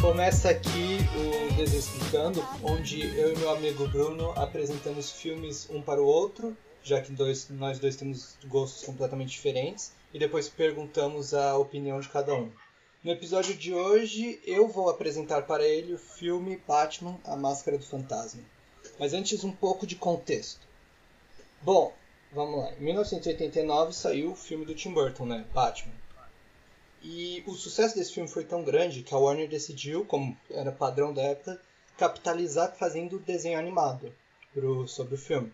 Começa aqui o Desexplicando, onde eu e meu amigo Bruno apresentamos filmes um para o outro, já que dois, nós dois temos gostos completamente diferentes, e depois perguntamos a opinião de cada um. No episódio de hoje, eu vou apresentar para ele o filme Batman: A Máscara do Fantasma. Mas antes, um pouco de contexto. Bom, vamos lá. Em 1989 saiu o filme do Tim Burton, né? Batman. E o sucesso desse filme foi tão grande que a Warner decidiu, como era padrão da época, capitalizar fazendo desenho animado pro, sobre o filme.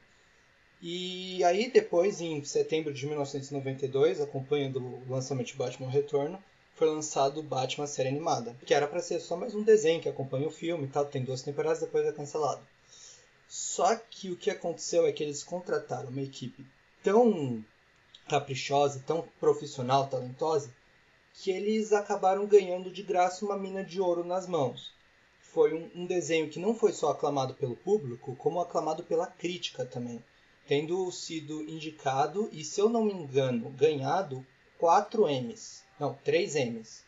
E aí depois, em setembro de 1992, acompanhando o lançamento de Batman Retorno, foi lançado Batman série animada, que era para ser só mais um desenho que acompanha o filme e tal, tem duas temporadas, depois é cancelado. Só que o que aconteceu é que eles contrataram uma equipe tão caprichosa, tão profissional, talentosa, que eles acabaram ganhando de graça uma mina de ouro nas mãos. Foi um, um desenho que não foi só aclamado pelo público, como aclamado pela crítica também, tendo sido indicado e, se eu não me engano, ganhado 4 M's. Não, 3 M's.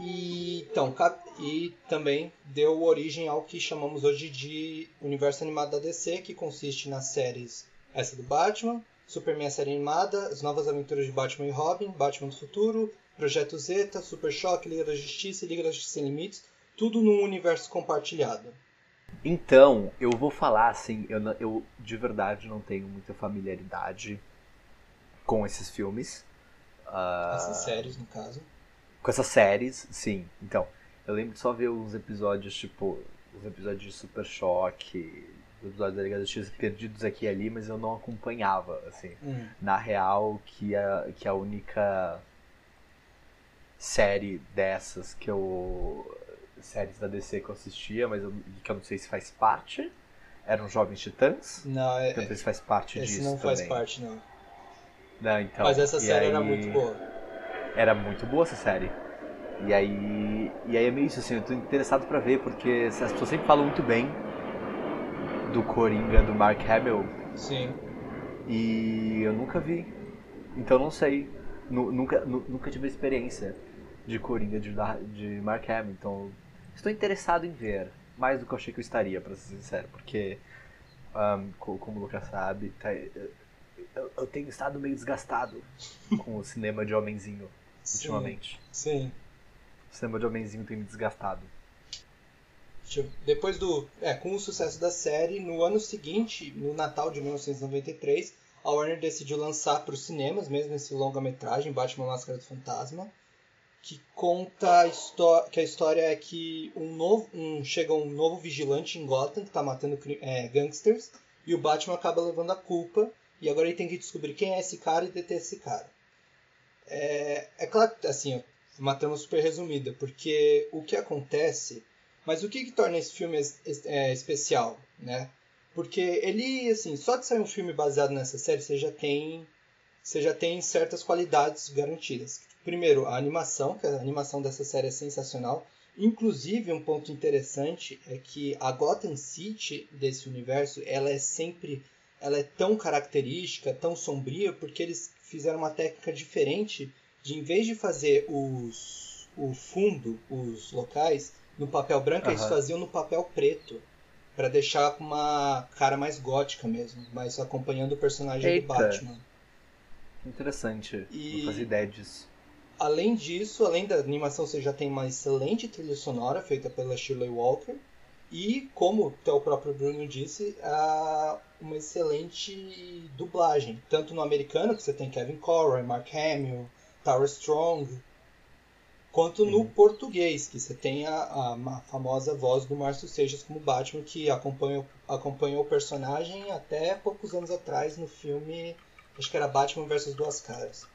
E, então, e também deu origem ao que chamamos hoje de universo animado da DC, que consiste nas séries essa do Batman, Superman série animada, as novas aventuras de Batman e Robin, Batman do Futuro, Projeto Zeta, Super Choque, Liga da Justiça e Liga da Justiça Sem Limites, tudo num universo compartilhado. Então, eu vou falar assim, eu, eu de verdade não tenho muita familiaridade com esses filmes. Uh, essas séries, no caso. Com essas séries, sim. Então, eu lembro de só ver uns episódios, tipo, os episódios de Super Choque, os episódios da Liga da Justiça perdidos aqui e ali, mas eu não acompanhava, assim. Hum. Na real, que a, que a única série dessas que eu. séries da DC que eu assistia, mas eu, que eu não sei se faz parte, eram Jovens Titãs. Não, é. Não sei se faz parte esse disso. não faz também. parte, não. Não, então, Mas essa série aí... era muito boa. Era muito boa essa série. E aí, e aí é meio isso assim, eu tô interessado para ver porque as pessoas sempre falam muito bem do Coringa do Mark Hamill. Sim. E eu nunca vi. Então não sei. nunca, nunca tive experiência de Coringa de, de Mark Hamill. Então estou interessado em ver. Mais do que eu achei que eu estaria, para ser sincero. Porque, um, como o Lucas sabe, tá, eu, eu, tenho estado meio desgastado com o cinema de homenzinho ultimamente. Sim. O cinema de homenzinho tem me desgastado. Depois do. É, com o sucesso da série, no ano seguinte, no Natal de 1993, a Warner decidiu lançar para os cinemas mesmo esse longa-metragem, Batman Máscara do Fantasma, que conta a que a história é que um novo, um, chega um novo vigilante em Gotham que está matando é, gangsters e o Batman acaba levando a culpa e agora ele tem que descobrir quem é esse cara e deter esse cara. É, é claro, assim, uma trama super resumida, porque o que acontece. Mas o que, que torna esse filme é, especial, né? Porque ele, assim, só de sair um filme baseado nessa série, você já tem, você já tem certas qualidades garantidas. Primeiro, a animação, que a animação dessa série é sensacional. Inclusive, um ponto interessante é que a Gotham City desse universo, ela é sempre ela é tão característica, tão sombria, porque eles fizeram uma técnica diferente de, em vez de fazer os, o fundo, os locais, no papel branco, uhum. eles faziam no papel preto. para deixar com uma cara mais gótica mesmo, mas acompanhando o personagem Eita. do Batman. Interessante. E... Não fazia ideia disso. Além disso, além da animação, você já tem uma excelente trilha sonora feita pela Shirley Walker. E, como até o próprio Bruno disse, uma excelente dublagem. Tanto no americano, que você tem Kevin Conroy, Mark Hamill, Tara Strong, quanto no uhum. português, que você tem a, a, a, famosa voz do Márcio Seixas como Batman, que acompanhou, acompanhou o personagem até poucos anos atrás no filme, acho que era Batman vs Duas Caras.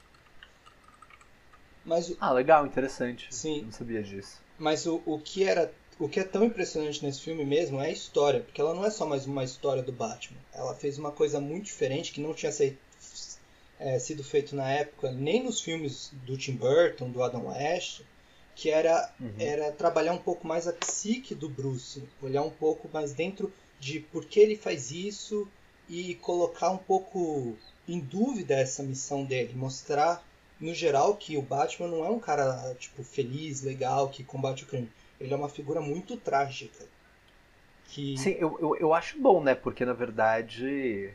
Mas, ah, legal, interessante. Sim. Não sabia disso. Mas o, o que era o que é tão impressionante nesse filme mesmo é a história, porque ela não é só mais uma história do Batman. Ela fez uma coisa muito diferente que não tinha sido, é, sido feito na época, nem nos filmes do Tim Burton, do Adam West, que era, uhum. era trabalhar um pouco mais a psique do Bruce, olhar um pouco mais dentro de por que ele faz isso e colocar um pouco em dúvida essa missão dele, mostrar no geral que o Batman não é um cara tipo feliz, legal, que combate o crime. Ele é uma figura muito trágica. Que... Sim, eu, eu, eu acho bom, né? Porque na verdade.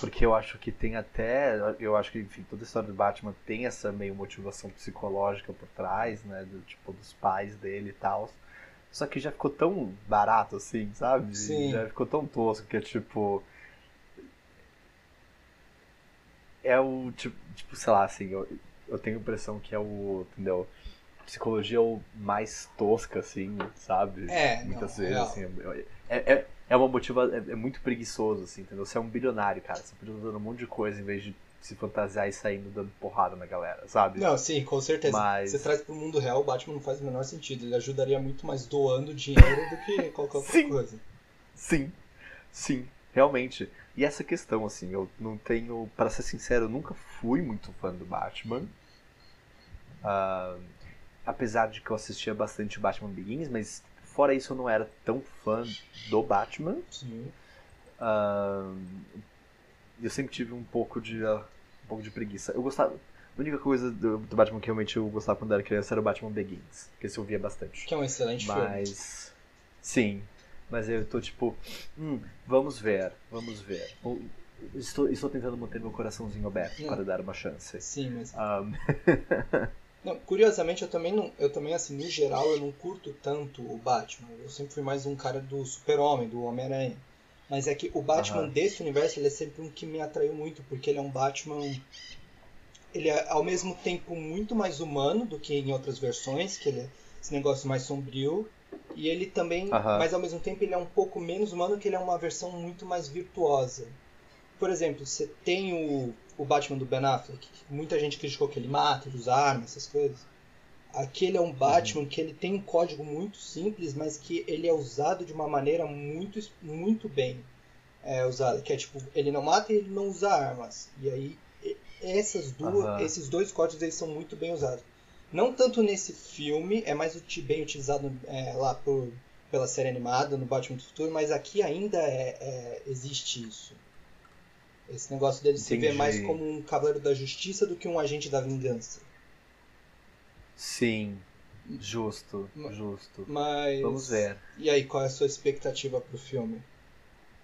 Porque eu acho que tem até. Eu acho que, enfim, toda a história do Batman tem essa meio motivação psicológica por trás, né? Do, tipo, dos pais dele e tal. Só que já ficou tão barato assim, sabe? Sim. Já ficou tão tosco que é tipo. É o tipo, tipo sei lá, assim, eu, eu tenho a impressão que é o. Entendeu? Psicologia o mais tosca, assim, sabe? É, Muitas não, vezes, é. assim. É, é, é uma motiva. É, é muito preguiçoso, assim, entendeu? Você é um bilionário, cara. Você podia dando um monte de coisa em vez de se fantasiar e saindo dando porrada na galera, sabe? Não, sim, com certeza. Mas- Você traz pro mundo real, o Batman não faz o menor sentido. Ele ajudaria muito mais doando dinheiro do que qualquer outra Sim. coisa. Sim, sim, realmente. E essa questão, assim, eu não tenho, para ser sincero, eu nunca fui muito fã do Batman. Ah, apesar de que eu assistia bastante Batman Begins, mas fora isso eu não era tão fã do Batman. Sim. Ah, eu sempre tive um pouco de ah, um pouco de preguiça. Eu gostava. A única coisa do, do Batman que realmente eu gostava quando era criança era o Batman Begins, que esse eu via bastante. Que é um excelente filme. Mas. Sim. Mas eu tô tipo. Hum, vamos ver, vamos ver. Estou, estou tentando manter meu coraçãozinho aberto Hum. para dar uma chance. Sim, mas. Um, Não, curiosamente, eu também não. Eu também, assim, no geral, eu não curto tanto o Batman. Eu sempre fui mais um cara do Super-Homem, do Homem-Aranha. Mas é que o Batman Aham. desse universo, ele é sempre um que me atraiu muito, porque ele é um Batman. Ele é ao mesmo tempo muito mais humano do que em outras versões, que ele é esse negócio mais sombrio. E ele também, Aham. mas ao mesmo tempo ele é um pouco menos humano, que ele é uma versão muito mais virtuosa. Por exemplo, você tem o, o Batman do Ben Affleck, muita gente criticou que ele mata, ele usa arma, essas coisas. Aquele é um Batman que ele tem um código muito simples, mas que ele é usado de uma maneira muito, muito bem é, usada. Que é tipo, ele não mata e ele não usa armas. E aí, essas duas, Aham. esses dois códigos eles são muito bem usados. Não tanto nesse filme, é mais bem utilizado é, lá por, pela série animada, no Batman do Futuro, mas aqui ainda é, é- existe isso. Esse negócio dele se ver Entendi. mais como um cavaleiro da justiça do que um agente da vingança. sim, justo, Ma- justo. Mas. Vamos ver. E aí, qual é a sua expectativa pro filme?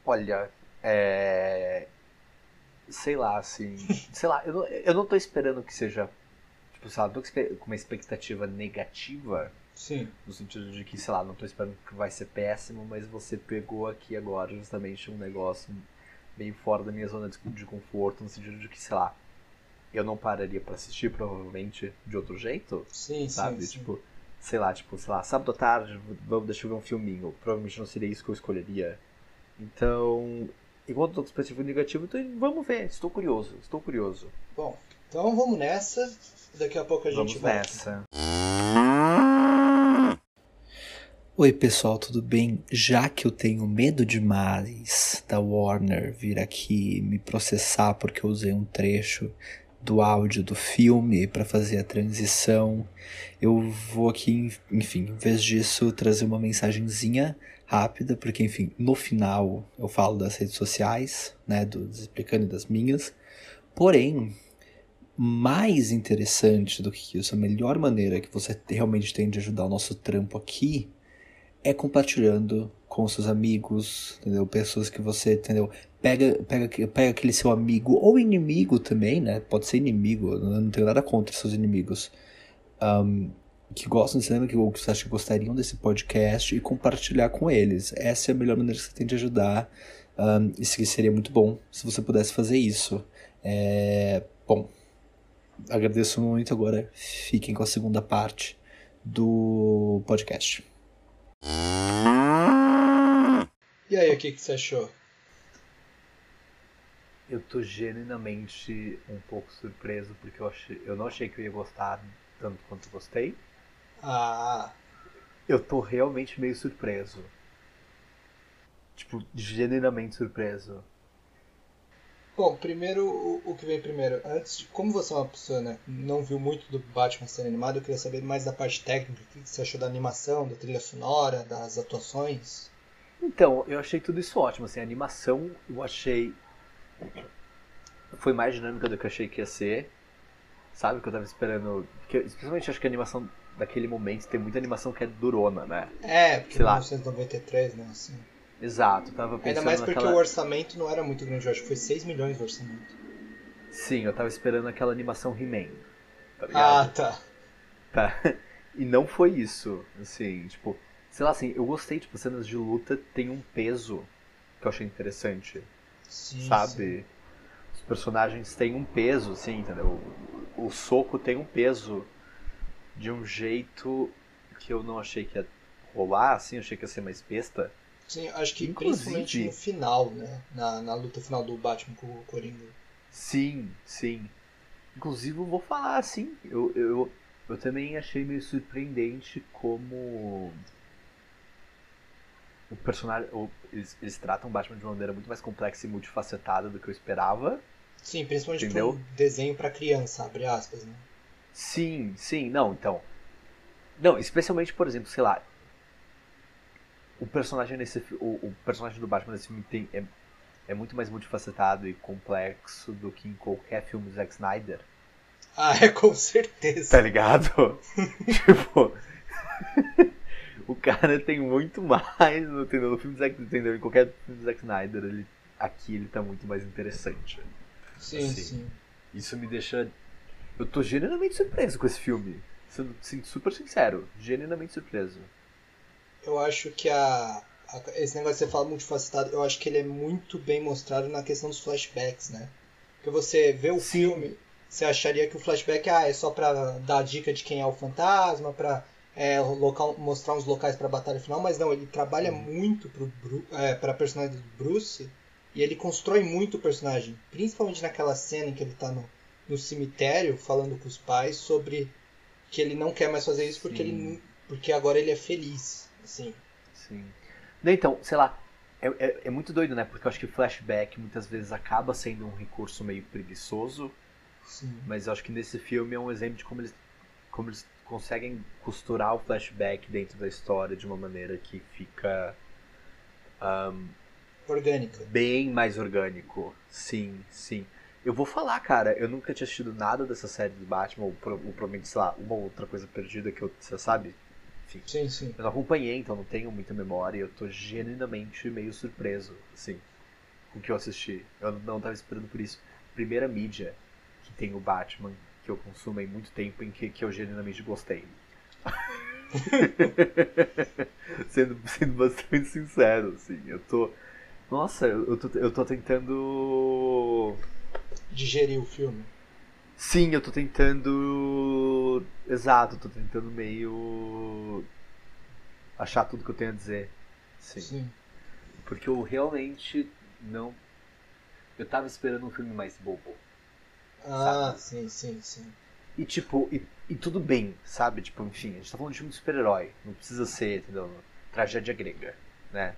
Olha, é. Sei lá, assim. sei lá, eu não, eu não tô esperando que seja. Tipo, sei lá, tô com uma expectativa negativa. Sim. No sentido de que, sei lá, não tô esperando que vai ser péssimo, mas você pegou aqui agora justamente um negócio meio fora da minha zona de de conforto, no sentido de que, sei lá, eu não pararia pra assistir provavelmente de outro jeito, Sim, sabe? sim, sim. Tipo, sei lá, tipo, sei lá, sábado à tarde, vamos deixa eu ver um filminho. Provavelmente não seria isso que eu escolheria. Então, enquanto tô com expectativa negativa, então vamos ver, estou curioso, estou curioso. Bom, então vamos nessa. Daqui a pouco a gente Vamos volta. nessa. Oi, pessoal, tudo bem? Já que eu tenho medo demais da Warner vir aqui me processar porque eu usei um trecho do áudio do filme para fazer a transição, eu vou aqui, enfim, em vez disso, trazer uma mensagenzinha rápida, porque, enfim, no final eu falo das redes sociais, né, do Explicando e das minhas. Porém, mais interessante do que isso, a melhor maneira que você realmente tem de ajudar o nosso trampo aqui é compartilhando com seus amigos, entendeu? Pessoas que você, entendeu? Pega, pega, pega aquele seu amigo ou inimigo também, né? Pode ser inimigo, eu não tenho nada contra seus inimigos. Ahm, que gostam de cinema, que, ou que você acha que gostariam desse podcast e compartilhar com eles. Essa é a melhor maneira que você tem de ajudar. ahm, isso que seria muito bom se você pudesse fazer isso. É, bom, agradeço muito agora. Fiquem com a segunda parte do podcast. E aí, o que, que você achou? Eu tô genuinamente um pouco surpreso porque eu, achei, eu não achei que eu ia gostar tanto quanto gostei. Ah, Eu tô realmente meio surpreso. Tipo, genuinamente surpreso. Bom, primeiro, o, o que vem primeiro. Antes de, como você é uma pessoa, né, que não viu muito do Batman sendo animado, eu queria saber mais da parte técnica. O que você achou da animação, da trilha sonora, das atuações? Então, eu achei tudo isso ótimo, assim, a animação eu achei foi mais dinâmica do que eu achei que ia ser. Sabe, que eu tava esperando, que, especialmente acho que a animação daquele momento tem muita animação que é durona, né? É, porque Sei 1993, lá. né, assim. Exato, tava pensando Ainda mais porque naquela... o orçamento não era muito grande, eu acho que foi 6 milhões de orçamento. Sim, eu tava esperando aquela animação He-Man. Tá ah, tá. Tá. E não foi isso, assim, tipo, sei lá, assim, eu gostei, tipo, cenas de luta tem um peso que eu achei interessante. Sim, sabe? Sim. Os personagens têm um peso, assim, entendeu? O, o soco tem um peso de um jeito que eu não achei que ia rolar, assim, eu achei que ia ser mais besta. Sim, acho que Inclusive, principalmente no final, né? Na, na luta final do Batman com o Coringa. Sim, sim. Inclusive, eu vou falar assim, eu, eu, eu também achei meio surpreendente como o personagem. O, eles, eles, tratam o Batman de uma maneira muito mais complexa e multifacetada do que eu esperava. Sim, principalmente Entendeu? um desenho para criança, abre aspas, né? Sim, sim, não, então. Não, especialmente, por exemplo, sei lá. O personagem nesse o, o personagem do Batman nesse filme tem, é, é muito mais multifacetado e complexo do que em qualquer filme do Zack Snyder. Ah, é com certeza. Tá ligado? tipo. o cara tem muito mais no, no filme do Zack entendeu? Em qualquer filme do Zack Snyder, ele, aqui ele tá muito mais interessante. Sim, assim, sim. Isso me deixa. Eu tô genuinamente surpreso com esse filme. Sendo assim, super sincero, genuinamente surpreso. Eu acho que a, a, esse negócio que você fala multifacetado, eu acho que ele é muito bem mostrado na questão dos flashbacks, né? Porque você vê o Sim. filme, você acharia que o flashback ah, é só pra dar dica de quem é o fantasma, pra é, local, mostrar uns locais pra batalha final, mas não, ele trabalha uhum. muito pro, é, pra personagem do Bruce e ele constrói muito o personagem, principalmente naquela cena em que ele tá no, no cemitério falando com os pais sobre que ele não quer mais fazer isso porque, ele, porque agora ele é feliz, assim. Sim. Então, sei lá, é, é, é, muito doido, né? Porque eu acho que flashback muitas vezes acaba sendo um recurso meio preguiçoso Sim. Mas eu acho que nesse filme é um exemplo de como eles, como eles conseguem costurar o flashback dentro da história de uma maneira que fica. Um, Orgânica. Bem mais orgânico. Sim, sim. Eu vou falar, cara, eu nunca tinha assistido nada dessa série do Batman, ou, ou provavelmente, sei lá, uma outra coisa perdida que eu, você sabe? Enfim. Sim, sim. Eu não acompanhei, então não tenho muita memória e eu tô genuinamente meio surpreso, assim, com o que eu assisti. Eu não estava esperando por isso. Primeira mídia que tem o Batman, que eu consumo em muito tempo, em que, que eu genuinamente gostei. sendo, sendo bastante sincero, assim, eu tô. Nossa, eu tô, eu tô tentando. Digerir o filme. Sim, eu tô tentando. Exato, tô tentando meio. achar tudo que eu tenho a dizer. Sim. Sim. Porque eu realmente não. Eu tava esperando um filme mais bobo. Ah, sabe? sim, sim, sim. E tipo, e, e, tudo bem, sabe? Tipo, enfim, a gente tá falando de filme de super-herói. Não precisa ser, entendeu? Tragédia grega, né?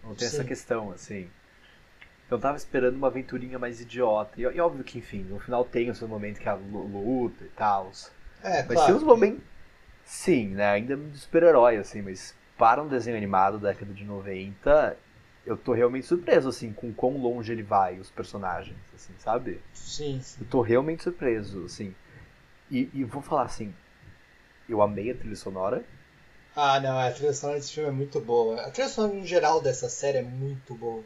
Não tem sim. essa questão, assim. Eu tava esperando uma aventurinha mais idiota. E, e, óbvio que, enfim, no final tem o seu momento que é a luta e tal. É, mas claro. tem uns momentos. Sim, né? Ainda de super-herói, assim, mas para um desenho animado da década de 90, eu tô realmente surpreso, assim, com quão longe ele vai, os personagens, assim, sabe? Sim, sim. Eu tô realmente surpreso, assim. E, e vou falar assim, eu amei a trilha sonora. Ah, não, a trilha sonora desse filme é muito boa. A trilha sonora, em geral, dessa série é muito boa.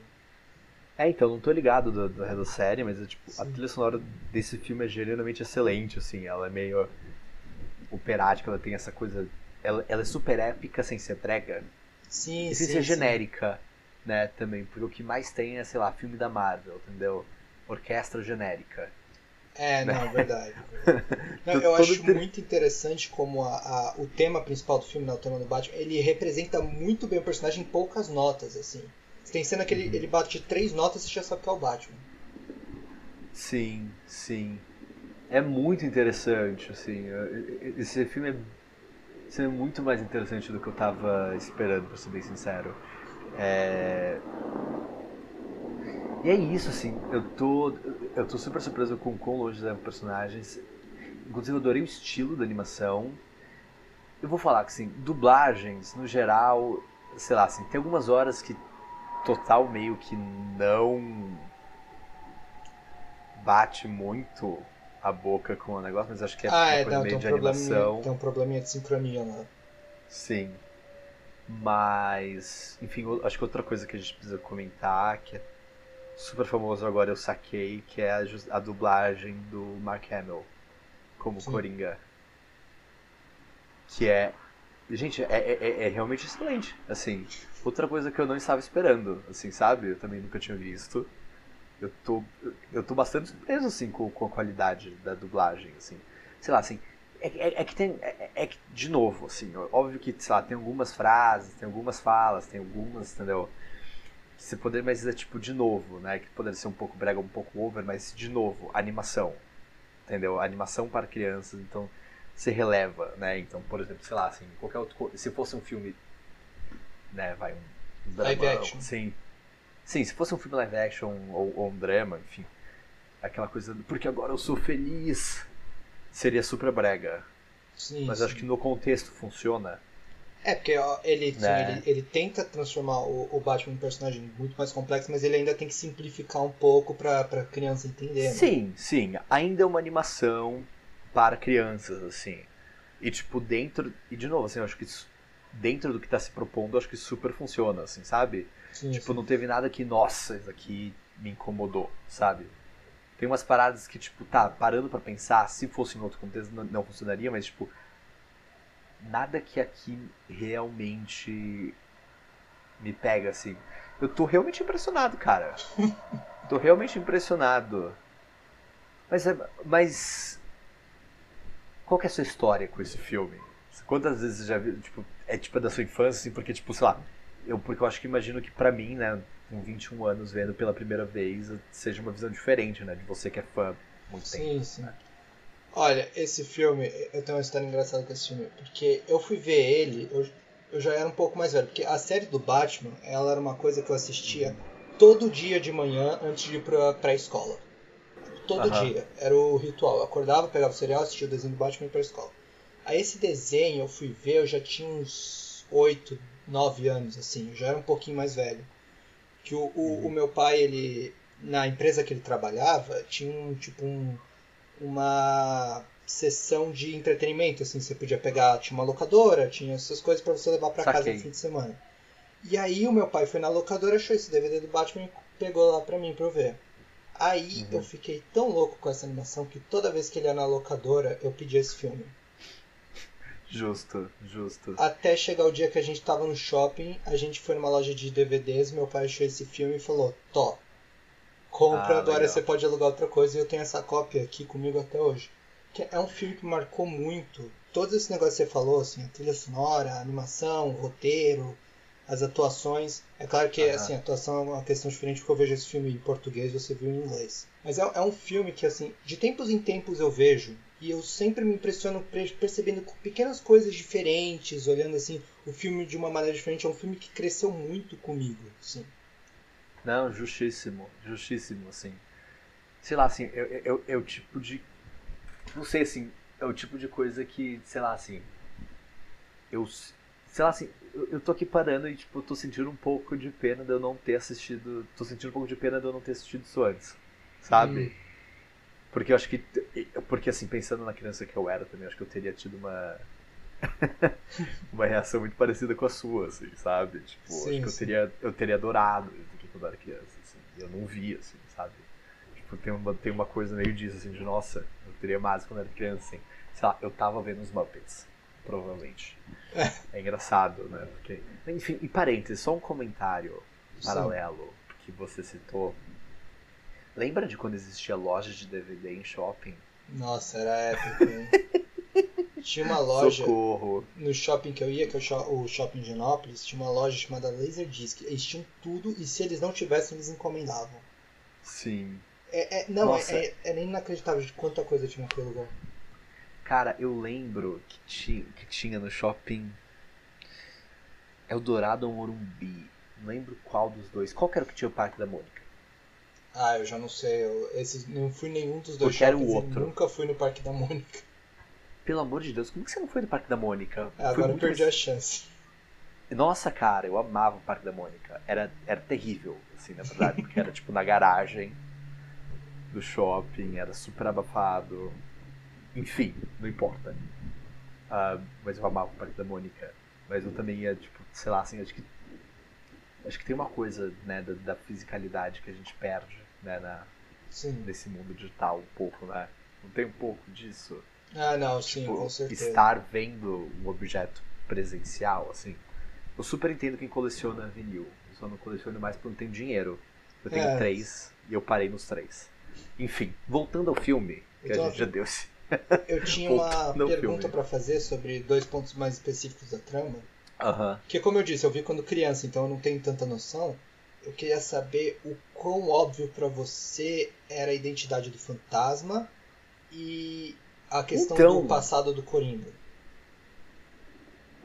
É, então, não tô ligado do, do da série, mas é, tipo, a trilha sonora desse filme é genuinamente excelente, assim. Ela é meio operática, ela tem essa coisa... Ela, ela é super épica sem ser prega. Sim, e sem ser genérica né, também, porque o que mais tem é, sei lá, filme da Marvel, entendeu? Orquestra genérica. É, não, é verdade. não, eu acho muito interessante como a, a, o tema principal do filme, né, o tema do Batman, ele representa muito bem o personagem em poucas notas, assim. Tem cena que ele, uhum. ele bate três notas e você já sabe que é o Batman. Sim, sim. É muito interessante, assim. Esse filme é, esse é muito mais interessante do que eu tava esperando, pra ser bem sincero. É... E é isso, assim, eu tô, eu tô super surpreso com o quão longe levam personagens. Inclusive, eu adorei o estilo da animação. Eu vou falar que, assim, dublagens, no geral, sei lá, assim, tem algumas horas que total meio que não bate muito a boca com o negócio, mas acho que é ah, é, não, meio de um, animação. tem um probleminha de sincronia lá. Sim. Mas, enfim, acho que outra coisa que a gente precisa comentar, que é super famoso agora, eu saquei, que é a, a dublagem do Mark Hamill como Sim. Coringa. Que é. Gente, é, é, é- é realmente excelente. Assim, outra coisa que eu não estava esperando, assim, sabe? Eu também nunca tinha visto. Eu tô, eu tô bastante surpreso, assim, com, com a qualidade da dublagem, assim. Sei lá, assim, é, é- é que tem, é, é que, de novo, assim, óbvio que, sei lá, tem algumas frases, tem algumas falas, tem algumas, entendeu? Que você poderia, mas é tipo, de novo, né? Que poderia ser um pouco brega, um pouco over, mas, de novo, animação, entendeu? Animação para crianças, então, você releva, né? Então, por exemplo, sei lá, assim, qualquer outro, se fosse um filme, né, vai, um, um Live action. Sim, sim, se fosse um filme live action ou, ou um drama, enfim, aquela coisa, do, porque agora eu sou feliz, seria super brega. Sim, Mas sim. acho que no contexto funciona. É, porque ó, ele, sim, Né? ele, ele tenta transformar o, o Batman em um personagem muito mais complexo, mas ele ainda tem que simplificar um pouco pra, pra criança entender. né? Sim, sim. Ainda é uma animação para crianças, assim. E tipo, dentro. E de novo, assim, eu acho que isso- dentro do que tá se propondo, acho que super funciona, assim, sabe? Sim, Tipo, sim. não teve nada que, nossa, isso aqui me incomodou, sabe? Tem umas paradas que, tipo, tá, parando pra pensar, se fosse em outro contexto não, não funcionaria, mas, tipo, nada que aqui realmente me pega, assim. Eu tô realmente impressionado, cara. tô realmente impressionado. Mas, é- mas, qual que é a sua história com esse filme? Quantas vezes você já viu, tipo, é tipo da sua infância, assim, porque, tipo, sei lá, eu, porque eu acho que imagino que pra mim, né, com 21 anos vendo pela primeira vez, seja uma visão diferente, né, de você que é fã muito tempo. Sim, sim. Olha, esse filme, eu tenho uma história engraçada com esse filme, porque eu fui ver ele, eu, eu já era um pouco mais velho, porque a série do Batman, ela era uma coisa que eu assistia todo dia de manhã antes de ir pra, pra escola. Todo Aham. dia. Era o ritual. Eu acordava, pegava o cereal, assistia o desenho do Batman e ia pra escola. Aí esse desenho eu fui ver, eu já tinha uns 8, 9 anos, assim, eu já era um pouquinho mais velho. Que o, o, o meu pai, ele. Na empresa que ele trabalhava, tinha um tipo um, uma sessão de entretenimento, assim, você podia pegar, tinha uma locadora, tinha essas coisas para você levar para casa no fim de semana. E aí o meu pai foi na locadora, achou esse DVD do Batman e pegou lá pra mim pra eu ver. Aí Uhum. eu fiquei tão louco com essa animação que toda vez que ele ia na locadora, eu pedia esse filme. Justo, justo. Até chegar o dia que a gente tava no shopping, a gente foi numa loja de DVDs, meu pai achou esse filme e falou, Tó, compra, Ah, agora legal. você pode alugar outra coisa e eu tenho essa cópia aqui comigo até hoje. Que é um filme que marcou muito. Todos esses negócios que você falou, assim, a trilha sonora, a animação, o roteiro, as atuações. É claro que assim, a atuação é uma questão diferente porque eu vejo esse filme em português você viu em inglês. Mas é, é um filme que, assim, de tempos em tempos eu vejo e eu sempre me impressiono pre- percebendo pequenas coisas diferentes, olhando assim o filme de uma maneira diferente. É um filme que cresceu muito comigo, assim. Não, justíssimo, justíssimo, assim. Sei lá, assim, é o tipo de. Não sei, assim, é o tipo de coisa que, sei lá, assim. Eu. Sei lá, assim, eu, eu tô aqui parando e, tipo, tô sentindo um pouco de pena de eu não ter assistido. Tô sentindo um pouco de pena de eu não ter assistido isso antes, sabe? Hum. Porque eu acho que. Porque, assim, pensando na criança que eu era também, eu acho que eu teria tido uma. uma reação muito parecida com a sua, assim, sabe? Tipo, Sim, acho que eu sim. teria, eu teria adorado quando eu era criança, assim. Eu não via, assim, sabe? Tipo, tem uma, tem uma coisa meio disso, assim, de nossa, eu teria mais quando eu era criança, assim. Sei lá, eu tava vendo os Muppets, provavelmente. É engraçado, né? Porque... Enfim, e parênteses, só um comentário Sim. paralelo que você citou. Lembra de quando existia loja de DVD em shopping? Nossa, era épico, hein? Tinha uma loja Socorro! no shopping que eu ia, que é o sho- o shopping de Genópolis, tinha uma loja chamada Laserdisc. Eles tinham tudo e se eles não tivessem, eles encomendavam. Sim. É, é- não, Nossa. é, é, é nem inacreditável de quanta coisa tinha naquele lugar. Cara, eu lembro que, ti, que tinha no shopping Eldorado ou Morumbi. Não lembro qual dos dois. Qual que era o que tinha o Parque da Mônica? Ah, eu já não sei. Eu, esses, não fui nenhum dos dois Porque era o outro. nunca fui no Parque da Mônica. Pelo amor de Deus, como que você não foi no Parque da Mônica? Foi agora eu perdi a mais- chance. Nossa, cara, eu amava o Parque da Mônica. Era, era terrível, assim, na verdade, porque era tipo na garagem do shopping, era super abafado. Enfim, não importa. Uh, mas eu amava o Parque da Mônica. Mas eu também ia, tipo, sei lá, assim, acho que. Acho que tem uma coisa, né, da, da fisicalidade que a gente perde, né, na, Sim. nesse mundo digital um pouco, né? Não tem um pouco disso? Ah, não, sim, Tipo, com certeza. estar vendo um objeto presencial, assim. Eu super entendo quem coleciona vinil. Eu só não coleciono mais porque não tenho dinheiro. Eu tenho É. três e eu parei nos três. Enfim, voltando ao filme, que Então, a gente já deu esse. Eu tinha uma pergunta pra fazer sobre dois pontos mais específicos da trama. Aham. Que, como eu disse, eu vi quando criança, então eu não tenho tanta noção. Eu queria saber o quão óbvio pra você era a identidade do fantasma e a questão Então, do passado do Coringa.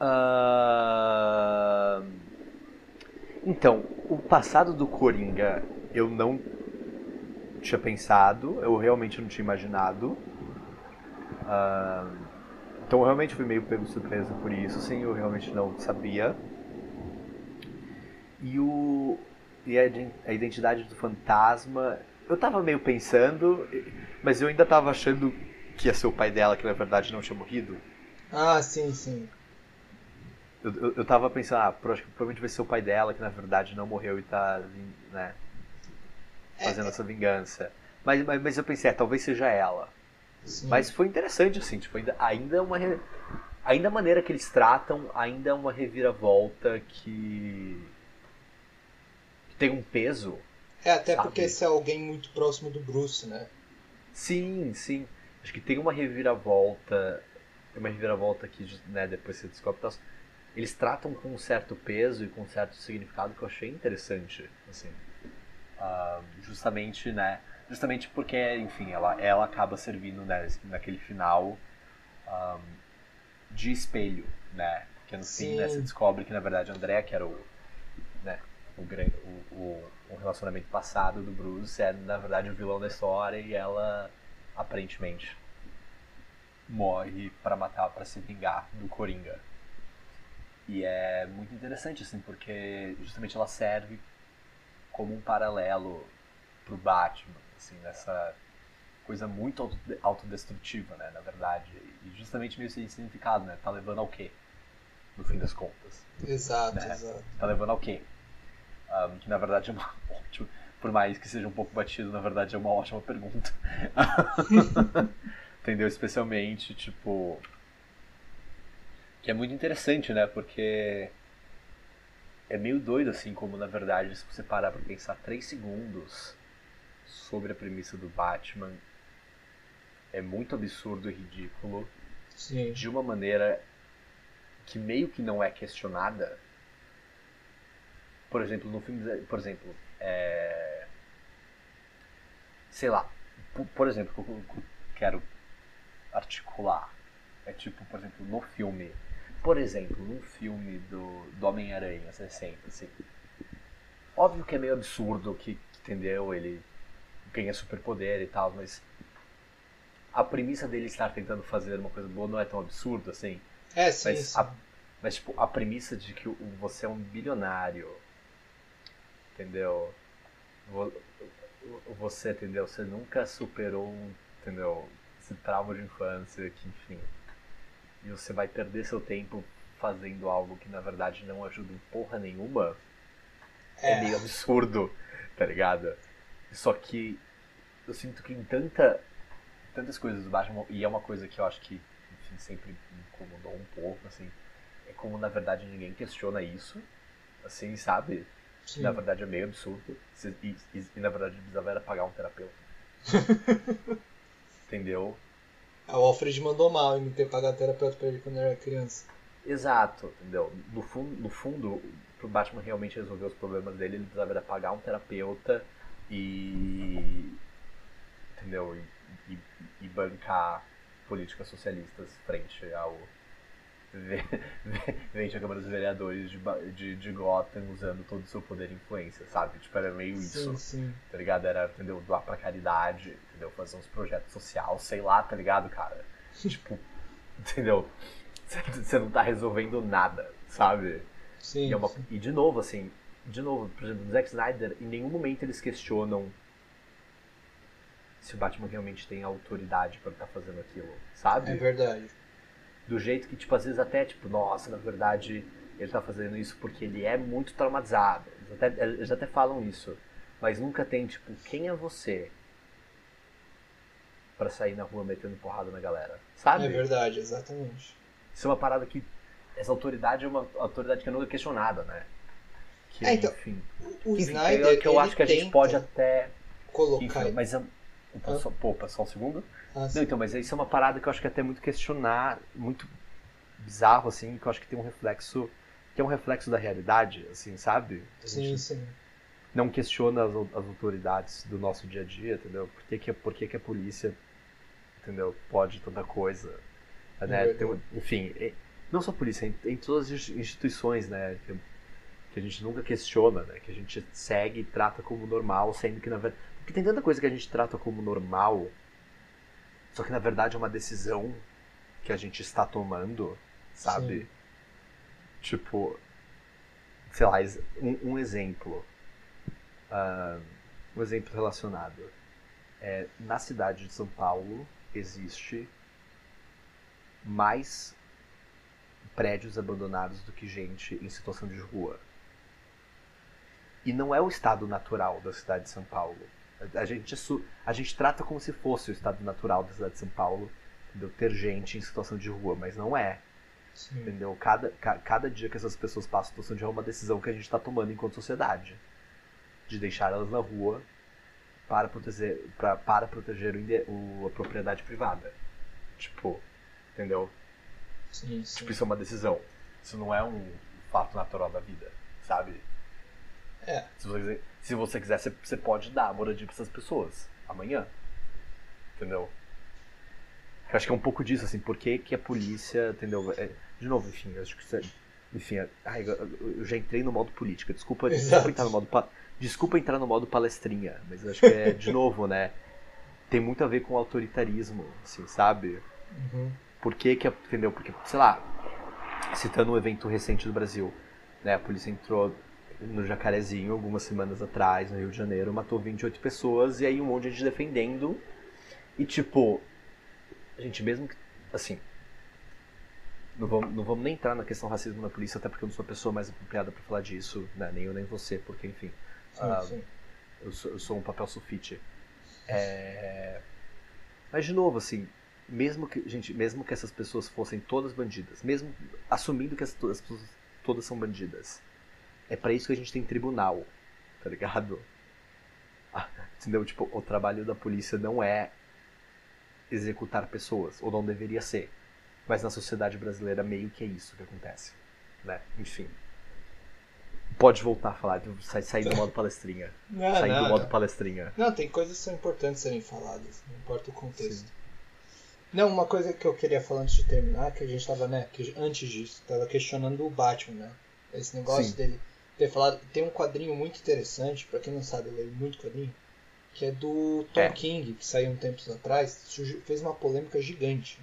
Ah, Então, o passado do Coringa eu não tinha pensado, eu realmente não tinha imaginado. Ah, Então eu realmente fui meio pego surpresa por isso, assim, eu realmente não sabia. E o. E a iden- a identidade do fantasma. Eu tava meio pensando, mas eu ainda tava achando que ia ser o pai dela, que na verdade não tinha morrido. Ah, sim, sim. Eu, eu, eu tava pensando, ah, provavelmente vai ser o pai dela, que na verdade não morreu e tá, né, fazendo É, essa vingança. Mas, mas, mas eu pensei, é, talvez seja ela. sim. Mas foi interessante, assim, tipo, ainda, ainda é uma. re- Ainda a maneira que eles tratam, ainda é uma reviravolta que. Tem um peso. É, até sabe? porque esse é alguém muito próximo do Bruce, né? Sim, sim. Acho que tem uma reviravolta. Uma reviravolta que, né, depois você descobre. Tal, eles tratam com um certo peso e com um certo significado que eu achei interessante, assim. Ah, justamente, né? Justamente porque, enfim, ela, ela acaba servindo né, naquele final ah, de espelho, né? Porque no fim, né, Sim. você descobre que na verdade André, que era o, né, o, o, o, relacionamento passado do Bruce, é na verdade o vilão da história e ela aparentemente morre pra matar, pra se vingar do Coringa. E é muito interessante, assim, porque justamente ela serve como um paralelo pro Batman, assim, nessa coisa muito auto- autodestrutiva, né, na verdade. E justamente meio sem significado, né? Tá levando ao quê? No fim das contas. Exato, Né? exato. Tá levando ao quê? Ahm, que na verdade é uma ótima. Por mais que seja um pouco batido, na verdade é uma ótima pergunta. Entendeu? Especialmente, tipo. Que é muito interessante, né? Porque. É meio doido, assim, como na verdade, se você parar pra pensar 3 segundos sobre a premissa do Batman, é muito absurdo e ridículo Sim. de uma maneira que meio que não é questionada. Por exemplo, no filme, por exemplo, é... sei lá, por, por exemplo, que eu, que eu quero articular é tipo, por exemplo, no filme, por exemplo, no filme do, do Homem-Aranha 60, assim, óbvio que é meio absurdo que, entendeu, ele ganha superpoder e tal, mas a premissa dele estar tentando fazer uma coisa boa não é tão absurdo assim. É, sim, Mas, sim. a, mas tipo, a premissa de que você é um bilionário, entendeu? Vo- Você, entendeu? Você nunca superou, entendeu? Esse trauma de infância, que enfim. E você vai perder seu tempo fazendo algo que na verdade não ajuda em porra nenhuma. É, É. meio absurdo, tá ligado? Só que eu sinto que em tanta, tantas coisas do Batman, e é uma coisa que eu acho que enfim, sempre me incomodou um pouco, assim, é como na verdade ninguém questiona isso, assim, sabe? Sim. Na verdade é meio absurdo. E, e- e, na verdade precisava era pagar um terapeuta. Entendeu? Ah, O Alfred mandou mal em não ter pagado terapeuta pra ele quando era criança. Exato, entendeu? No fundo, no fundo, pro Batman realmente resolver os problemas dele, ele precisava era pagar um terapeuta e. Entendeu? E, e, e bancar políticas socialistas frente ao. Frente à Câmara dos Vereadores de, de, de Gotham usando todo o seu poder e influência, sabe? Tipo, era meio isso Sim, sim. tá ligado? Era, entendeu? Doar pra caridade, entendeu? Fazer uns projetos sociais, sei lá, tá ligado, cara? tipo, entendeu? Você não tá resolvendo nada, sabe? Sim, E, é uma- sim. e de novo, assim, de novo, por exemplo, no Zack Snyder, em nenhum momento eles questionam se o Batman realmente tem autoridade pra estar fazendo aquilo, sabe? É verdade. Do jeito que, tipo, às vezes até, tipo, nossa, na verdade, ele tá fazendo isso porque ele é muito traumatizado. Eles até, eles até falam isso. Mas nunca tem, tipo, quem é você pra sair na rua metendo porrada na galera, sabe? É verdade, exatamente. Isso é uma parada que. Essa autoridade é uma autoridade que é nunca questionada, né? Que, É, então, enfim. O Enfim, Snyder, é que eu acho que a gente pode até. colocar... Enfim, mas é. Opa, só, pô, opa, só um segundo. Ah, Não, então, mas isso é uma parada que eu acho que é até muito questionar, muito bizarro, assim, que eu acho que tem um reflexo. Que é um reflexo da realidade, assim, sabe? Sim, sim. não questiona as, as autoridades do nosso dia a dia, entendeu? Por que, que, por que, que a polícia, entendeu, pode tanta coisa, né? verdade. Tem enfim, e- não só a polícia, em, em todas as instituições, né? Que, que a gente nunca questiona, né? Que a gente segue e trata como normal, sendo que na verdade... Porque tem tanta coisa que a gente trata como normal, só que na verdade é uma decisão que a gente está tomando, sabe? Sim. Tipo, sei lá, um, um exemplo. Ah, um exemplo relacionado. É, na cidade de São Paulo existe mais prédios abandonados do que gente em situação de rua. E não é o estado natural da cidade de São Paulo. A, gente, a gente trata como se fosse o estado natural da cidade de São Paulo, entendeu? ter gente em situação de rua, mas não é. sim. Entendeu? Cada, ca- cada dia que essas pessoas passam em situação de rua é uma decisão que a gente está tomando enquanto sociedade. De deixar elas na rua para proteger, pra, para proteger o, o- a propriedade privada. Tipo, entendeu? Sim, sim. Tipo, isso é uma decisão. Isso não é um fato natural da vida, sabe? É. Se você quiser, se você, quiser você, você pode dar moradia para essas pessoas amanhã. Entendeu? Eu acho que é um pouco disso, assim, por que, que a polícia, entendeu? É, de novo, enfim, eu acho que isso é, enfim, é- ai, eu, eu já entrei no modo política. Desculpa, desculpa entrar no modo pa- desculpa entrar no modo palestrinha, mas eu acho que é de novo, né? Tem muito a ver com o autoritarismo, assim, sabe? Uhum. Por que que, a- entendeu? Porque, sei lá, citando um evento recente do Brasil, né? A polícia entrou no Jacarezinho algumas semanas atrás, no Rio de Janeiro, matou 28 pessoas e aí um monte de gente defendendo. E tipo, gente, mesmo que, assim, não vamos, não vamos nem entrar na questão racismo na polícia, até porque eu não sou a pessoa mais apropriada pra falar disso, né? Nem eu nem você, porque enfim, Sim, Ah, sim. eu sou, eu sou um papel sulfite. É... Mas de novo, assim, mesmo que, gente, mesmo que essas pessoas fossem todas bandidas, mesmo assumindo que as, as pessoas todas são bandidas, é pra isso que a gente tem tribunal, tá ligado? Ah, Entendeu? Tipo, o trabalho da polícia não é executar pessoas, ou não deveria ser. Mas na sociedade brasileira meio que é isso que acontece, né? Enfim. Pode voltar a falar, sair sair do modo palestrinha. Não, sair do modo não. palestrinha. Não, tem coisas que são importantes serem faladas, não importa o contexto. Sim. Não, uma coisa que eu queria falar antes de terminar, que a gente tava, né, que antes disso, tava questionando o Batman, né? Esse negócio Sim. dele ter falado. Tem um quadrinho muito interessante, pra quem não sabe, eu leio muito quadrinho, que é do Tom É. King, que saiu um tempo atrás, fez uma polêmica gigante.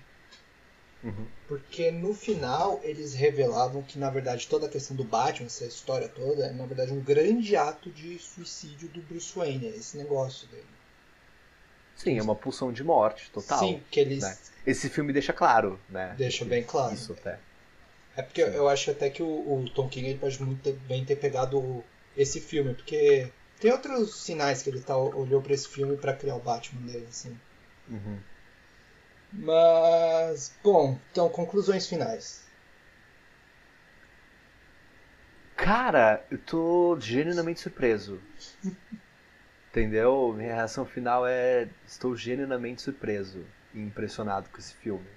Uhum. Porque no final eles revelavam que na verdade toda a questão do Batman, essa história toda, é na verdade um grande ato de suicídio do Bruce Wayne, é esse negócio dele. Sim, é uma pulsão de morte total. Sim, que eles né? Esse filme deixa claro, né? deixam bem claro. Isso até. É porque eu acho até que o, o Tom King ele pode muito ter- bem ter pegado esse filme, porque tem outros sinais que ele tá, olhou pra esse filme pra criar o Batman dele, assim. Uhum. Mas, bom, então conclusões finais. Cara, eu tô genuinamente surpreso. Entendeu? Minha reação final é. Estou genuinamente surpreso e impressionado com esse filme.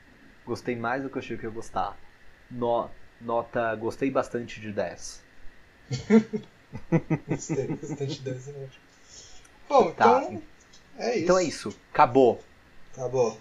Gostei mais do que eu achei que ia gostar. No- nota. Gostei bastante de 10. Gostei bastante dessa. né? Bom, Tá. então é isso. Então é isso. Acabou. Acabou.